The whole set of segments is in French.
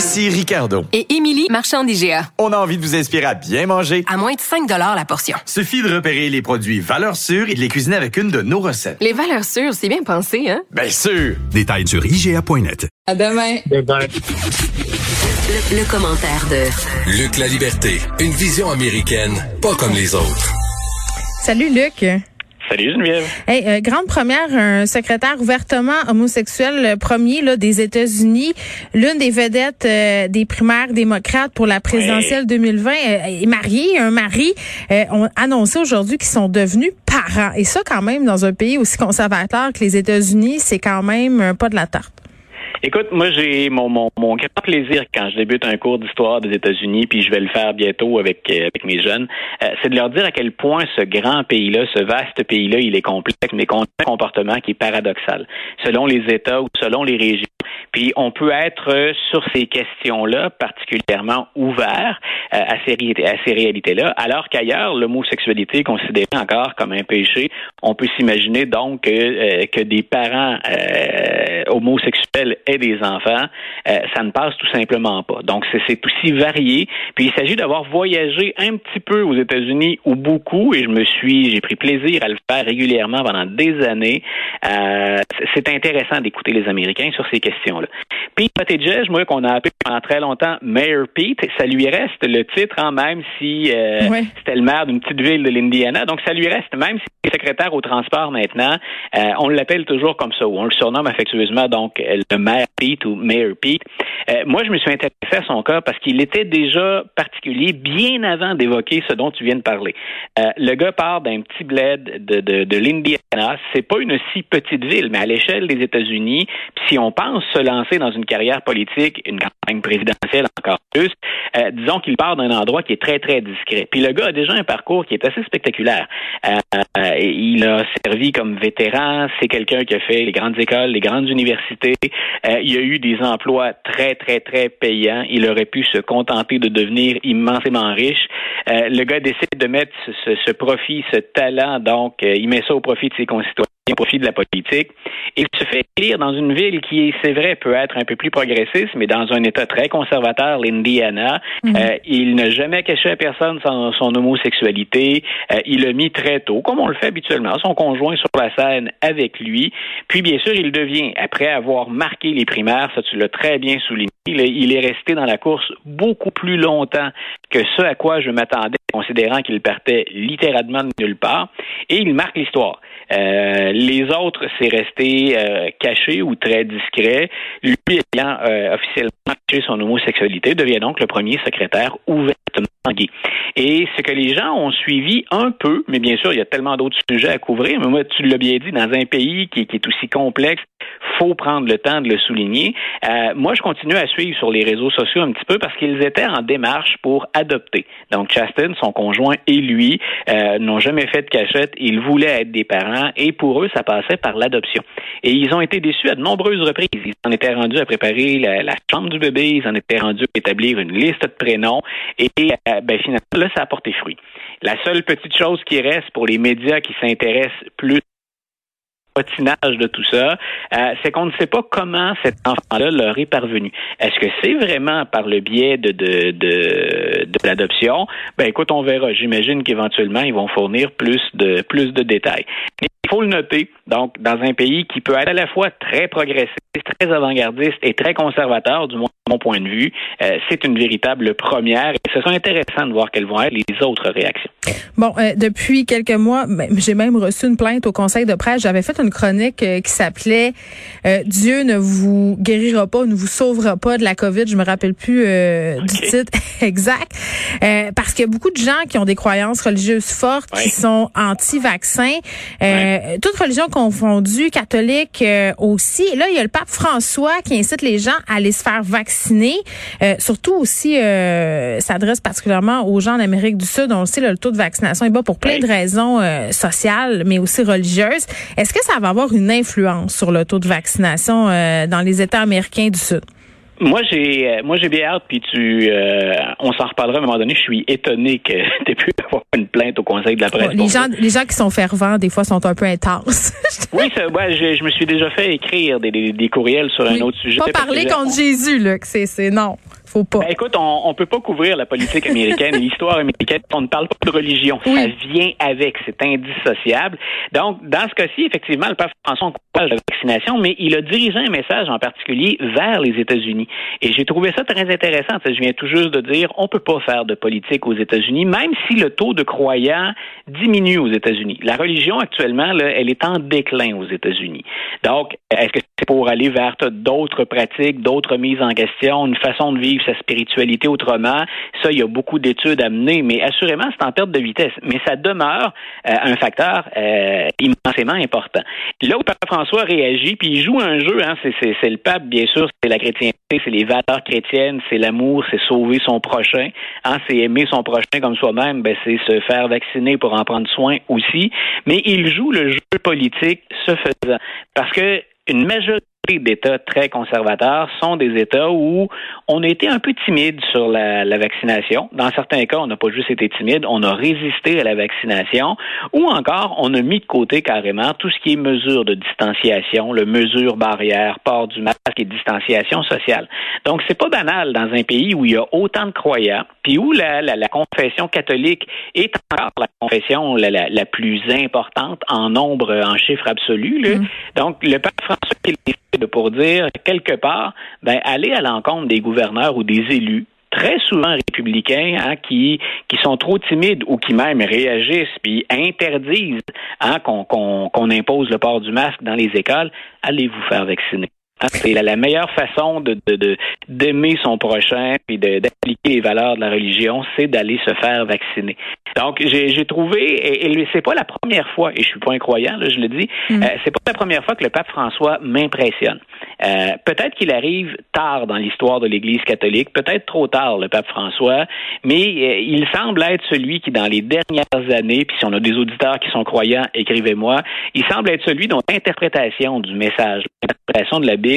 Ici Ricardo. Et Émilie, marchand d'IGA. On a envie de vous inspirer à bien manger. À moins de 5 la portion. Suffit de repérer les produits valeurs sûres et de les cuisiner avec une de nos recettes. Les valeurs sûres, c'est bien pensé, hein? Bien sûr! Détails sur IGA.net. À demain. Le, le commentaire de Luc La Liberté, une vision américaine, pas comme les autres. Salut Luc. Salut Geneviève. Hey, euh, grande première, un secrétaire ouvertement homosexuel euh, premier là, des États-Unis, l'une des vedettes euh, des primaires démocrates pour la présidentielle 2020, est marié, un mari, ont annoncé aujourd'hui qu'ils sont devenus parents. Et ça, quand même, dans un pays aussi conservateur que les États-Unis, c'est quand même pas de la tarte. Écoute, moi j'ai mon, mon, mon grand plaisir quand je débute un cours d'histoire des États-Unis, puis je vais le faire bientôt avec euh, avec mes jeunes, euh, c'est de leur dire à quel point ce grand pays-là, ce vaste pays-là, il est complexe, mais qu'on a un comportement qui est paradoxal, selon les États ou selon les régions. Puis on peut être sur ces questions-là particulièrement ouvert euh, à ces, ces réalités-là, alors qu'ailleurs, l'homosexualité est considérée encore comme un péché. On peut s'imaginer donc que, que des parents homosexuels des enfants, euh, ça ne passe tout simplement pas. Donc, c'est aussi varié. Puis, il s'agit d'avoir voyagé un petit peu aux États-Unis ou beaucoup, et je me suis, j'ai pris plaisir à le faire régulièrement pendant des années. Euh, c'est intéressant d'écouter les Américains sur ces questions-là. Pete Buttigieg, moi, qu'on a appelé pendant très longtemps Mayor Pete, ça lui reste le titre, hein, même si euh, c'était le maire d'une petite ville de l'Indiana. Donc, ça lui reste, même si il est secrétaire au transport maintenant, euh, on l'appelle toujours comme ça, ou on le surnomme affectueusement, donc, le maire Pete ou Mayor Pete. Euh, moi, je me suis intéressé à son cas parce qu'il était déjà particulier bien avant d'évoquer ce dont tu viens de parler. Euh, le gars part d'un petit bled de, de, de l'Indiana. C'est pas une si petite ville, mais à l'échelle des États-Unis, si on pense se lancer dans une carrière politique, une campagne présidentielle encore plus, euh, disons qu'il part d'un endroit qui est très, très discret. Puis le gars a déjà un parcours qui est assez spectaculaire. il a servi comme vétéran, c'est quelqu'un qui a fait les grandes écoles, les grandes universités. Il a eu des emplois très, très, très payants. Il aurait pu se contenter de devenir immensément riche. Euh, le gars décide de mettre ce, ce profit, ce talent, donc euh, il met ça au profit de ses concitoyens au profit de la politique. Il se fait élire dans une ville qui, c'est vrai, peut être un peu plus progressiste, mais dans un État très conservateur, l'Indiana. Mhm. Euh, il n'a jamais caché à personne son, son homosexualité. Euh, il l'a mis très tôt, comme on le fait habituellement, son conjoint sur la scène avec lui. Puis, bien sûr, il devient, après avoir marqué les primaires, ça tu l'as très bien souligné, il est resté dans la course beaucoup plus longtemps que ce à quoi je m'attendais, considérant qu'il partait littéralement de nulle part. Et il marque l'histoire. Euh, les autres, c'est resté euh, caché ou très discret. Lui ayant euh, officiellement caché son homosexualité, devient donc le premier secrétaire ouvertement. Et ce que les gens ont suivi un peu, mais bien sûr, il y a tellement d'autres sujets à couvrir, mais moi, tu l'as bien dit, dans un pays qui, est aussi complexe, faut prendre le temps de le souligner. Euh, moi, je continue à suivre sur les réseaux sociaux un petit peu parce qu'ils étaient en démarche pour adopter. Donc, Chastin, son conjoint et lui euh, n'ont jamais fait de cachette. Ils voulaient être des parents et pour eux, ça passait par l'adoption. Et ils ont été déçus à de nombreuses reprises. Ils en étaient rendus à préparer la, la chambre du bébé, ils en étaient rendus à établir une liste de prénoms et euh, ben, finalement, là, ça a porté fruit. La seule petite chose qui reste pour les médias qui s'intéressent plus patinage de tout ça, euh, c'est qu'on ne sait pas comment cet enfant-là leur est parvenu. Est-ce que c'est vraiment par le biais de, de, de, de l'adoption? Ben écoute, on verra. J'imagine qu'éventuellement, ils vont fournir plus de plus de détails. Faut le noter, donc, dans un pays qui peut être à la fois très progressiste, très avant-gardiste et très conservateur, du moins de mon point de vue, euh, c'est une véritable première. Et ce sera intéressant de voir quelles vont être les autres réactions. Bon, euh, depuis quelques mois, j'ai même reçu une plainte au Conseil de presse. J'avais fait une chronique euh, qui s'appelait Dieu ne vous guérira pas, ne vous sauvera pas de la COVID. Je me rappelle plus du titre exact. parce qu'il y a beaucoup de gens qui ont des croyances religieuses fortes, qui sont anti-vaccins. Euh, toute religion confondue, catholique euh, aussi. Et là, il y a le pape François qui incite les gens à aller se faire vacciner. Euh, surtout aussi, s'adresse particulièrement aux gens en Amérique du Sud. On le sait, le taux de vaccination est bas pour plein de raisons sociales, mais aussi religieuses. Est-ce que ça va avoir une influence sur le taux de vaccination dans les États américains du Sud? Moi, j'ai euh, moi j'ai bien hâte, puis tu euh, on s'en reparlera à un moment donné. Je suis étonné que tu aies pu avoir une plainte au Conseil de la presse. les, gens, les gens qui sont fervents, des fois, sont un peu intenses. oui, ça, ouais, je, je, me suis déjà fait écrire des, des, des courriels sur un autre sujet. Pas parler contre Jésus, là, c'est non. Faut pas. Ben, écoute, on, on peut pas couvrir la politique américaine, l'histoire américaine. On ne parle pas de religion. Ça vient avec. C'est indissociable. Donc, dans ce cas-ci, effectivement, le pape François encourage la vaccination, mais il a dirigé un message en particulier vers les États-Unis. Et j'ai trouvé ça très intéressant. Je viens tout juste de dire, on peut pas faire de politique aux États-Unis, même si le taux de croyants diminue aux États-Unis. La religion actuellement, là, elle est en déclin aux États-Unis. Donc, est-ce que c'est pour aller vers d'autres pratiques, d'autres mises en question, une façon de vivre sa spiritualité autrement. Ça, il y a beaucoup d'études à mener, mais assurément, c'est en perte de vitesse. Mais ça demeure euh, un facteur euh, immensément important. Là où Pape François réagit, puis il joue un jeu, hein, c'est le pape, bien sûr, c'est la chrétienté, c'est les valeurs chrétiennes, c'est l'amour, c'est sauver son prochain, hein, c'est aimer son prochain comme soi-même, ben, c'est se faire vacciner pour en prendre soin aussi. Mais il joue le jeu politique ce faisant. Parce que une majorité d'États très conservateurs sont des États où on a été un peu timide sur la, vaccination. Dans certains cas, on n'a pas juste été timide, on a résisté à la vaccination, ou encore on a mis de côté carrément tout ce qui est mesures de distanciation, le mesure barrière, port du masque et distanciation sociale. Donc c'est pas banal dans un pays où il y a autant de croyants, puis où la, la, confession catholique est encore la confession la, la, plus importante en nombre, en chiffre absolu. Là. Mm. Donc le pape François pour dire quelque part, ben, aller à l'encontre des gouverneurs ou des élus très souvent républicains hein, qui qui sont trop timides ou qui même réagissent puis interdisent hein, qu'on impose le port du masque dans les écoles, allez vous faire vacciner. C'est la, meilleure façon de d'aimer son prochain et d'appliquer les valeurs de la religion, c'est d'aller se faire vacciner. Donc j'ai trouvé et, et c'est pas la première fois et je suis pas incroyant là, je le dis, mm. euh, c'est pas la première fois que le pape François m'impressionne. Euh, peut-être qu'il arrive tard dans l'histoire de l'Église catholique, peut-être trop tard le pape François, mais euh, il semble être celui qui dans les dernières années, puis si on a des auditeurs qui sont croyants, écrivez-moi, il semble être celui dont l'interprétation du message, l'interprétation de la Bible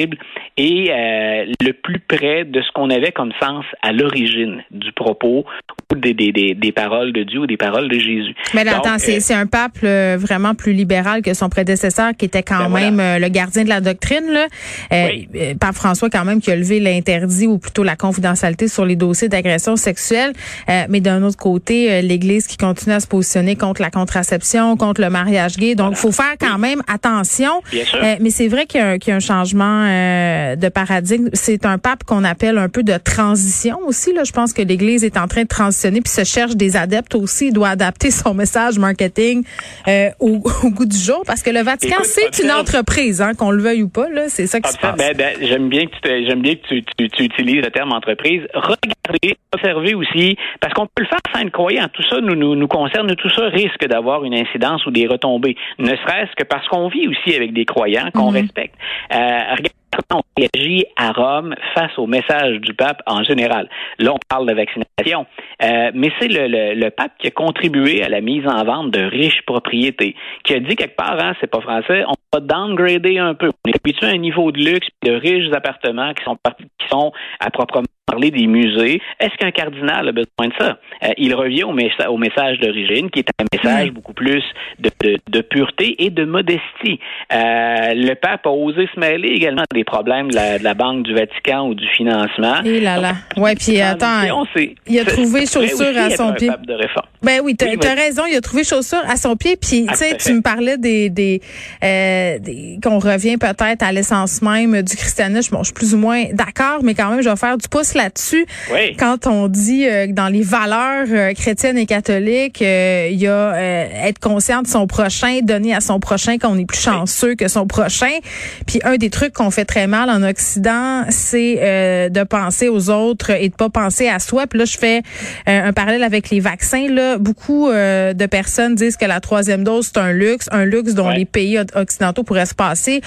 et euh, le plus près de ce qu'on avait comme sens à l'origine du propos ou des, des, des, paroles de Dieu ou des paroles de Jésus. Mais là, attends, c'est euh, un pape euh, vraiment plus libéral que son prédécesseur qui était quand ben même le gardien de la doctrine. Là. Pape François quand même qui a levé l'interdit ou plutôt la confidentialité sur les dossiers d'agression sexuelle. mais d'un autre côté, l'Église qui continue à se positionner contre la contraception, contre le mariage gay. Donc, il faut faire quand même attention. mais c'est vrai qu'il y, y, a un changement euh, de paradigme. C'est un pape qu'on appelle un peu de transition aussi. Là. Je pense que l'Église est en train de transitionner puis se cherche des adeptes aussi. Il doit adapter son message marketing euh, au, goût du jour parce que le Vatican, c'est une entreprise, hein, qu'on le veuille ou pas. Là, c'est ça qui se passe. Ben, ben, j'aime bien que tu j'aime bien que tu, tu, utilises le terme entreprise. Regardez, observez aussi, parce qu'on peut le faire sans être croyant. Tout ça nous, nous, nous concerne. Tout ça risque d'avoir une incidence ou des retombées. Ne serait-ce que parce qu'on vit aussi avec des croyants qu'on mm-hmm. respecte. Euh, on réagit à Rome face au message du pape en général. Là, on parle de vaccination, euh, mais c'est le, le, pape qui a contribué à la mise en vente de riches propriétés, qui a dit quelque part, hein, c'est pas français, on va downgrader un peu. On est habitué à un niveau de luxe, de riches appartements qui sont, qui sont à proprement parler des musées. Est-ce qu'un cardinal a besoin de ça? Euh, il revient au, au message d'origine, qui est un message beaucoup plus de, de, pureté et de modestie. Euh, le pape a osé se mêler également des problèmes de la, de la, Banque du Vatican ou du financement. Et là là. Ouais, puis attends, il a trouvé chaussures à son pied. Ben oui, tu as, raison, il a trouvé chaussures à son pied. Puis tu sais, tu me parlais des, des, euh, des qu'on revient peut-être à l'essence même du christianisme. Bon, je suis plus ou moins d'accord, mais quand même, je vais faire du pouce juste là-dessus. Oui. Quand on dit euh, que dans les valeurs euh, chrétiennes et catholiques, euh, il y a euh, être conscient de son prochain, donner à son prochain qu'on est plus chanceux que son prochain. Puis un des trucs qu'on fait très mal en Occident, c'est euh, de penser aux autres et de pas penser à soi. Puis là, je fais euh, un parallèle avec les vaccins. Là, beaucoup euh, de personnes disent que la troisième dose c'est un luxe, un luxe dont les pays occidentaux pourraient se passer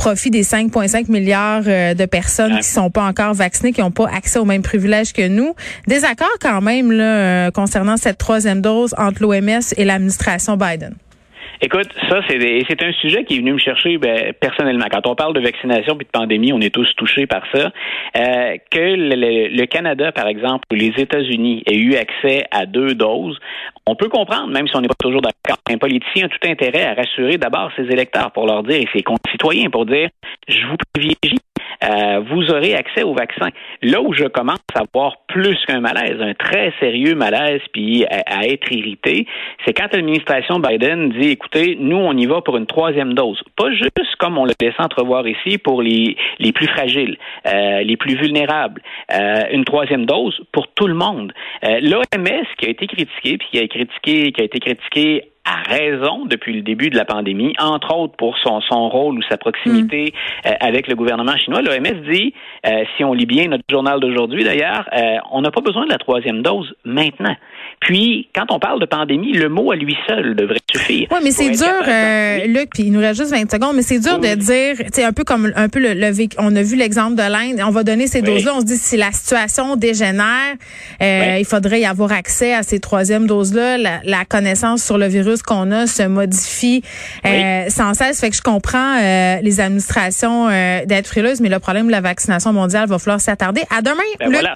profit des 5,5 milliards euh, de personnes qui sont pas encore vaccinées, qui n'ont pas accès aux mêmes privilèges que nous. Désaccord quand même là, euh, concernant cette troisième dose entre l'OMS et l'administration Biden. Écoute, ça, c'est un sujet qui est venu me chercher ben, personnellement. Quand on parle de vaccination puis de pandémie, on est tous touchés par ça. Euh, que le, le- le Canada, par exemple, ou les États-Unis aient eu accès à deux doses, on peut comprendre, même si on n'est pas toujours d'accord. Un politicien a tout intérêt à rassurer d'abord ses électeurs pour leur dire, et ses concitoyens pour dire, je vous privilégie. Vous aurez accès au vaccin. Là où je commence à avoir plus qu'un malaise, un très sérieux malaise, puis à, à être irrité, c'est quand l'administration Biden dit, écoutez, nous, on y va pour une troisième dose. Pas juste comme on le laisse entrevoir ici pour les, les plus fragiles, euh, les plus vulnérables. Euh, une troisième dose pour tout le monde. Euh, L'OMS qui a été critiqué, puis qui a critiqué, qui a été critiqué à raison depuis le début de la pandémie, entre autres pour son, son rôle ou sa proximité euh, avec le gouvernement chinois. L'OMS dit, euh, si on lit bien notre journal d'aujourd'hui d'ailleurs, euh, on n'a pas besoin de la troisième dose maintenant. Puis, quand on parle de pandémie, le mot à lui seul devrait suffire. Oui, mais c'est dur, euh. Luc, puis il nous reste juste 20 secondes, mais c'est dur Oui, de dire, sais, un peu comme un peu le, le on a vu l'exemple de l'Inde, on va donner ces Oui. doses-là, on se dit si la situation dégénère, euh, Oui. il faudrait y avoir accès à ces troisièmes doses-là, la, la connaissance sur le virus qu'on a se modifie euh, sans cesse, fait que je comprends euh, les administrations euh, d'être frileuses, mais le problème de la vaccination mondiale va falloir s'attarder. À demain, Ben Luc. voilà.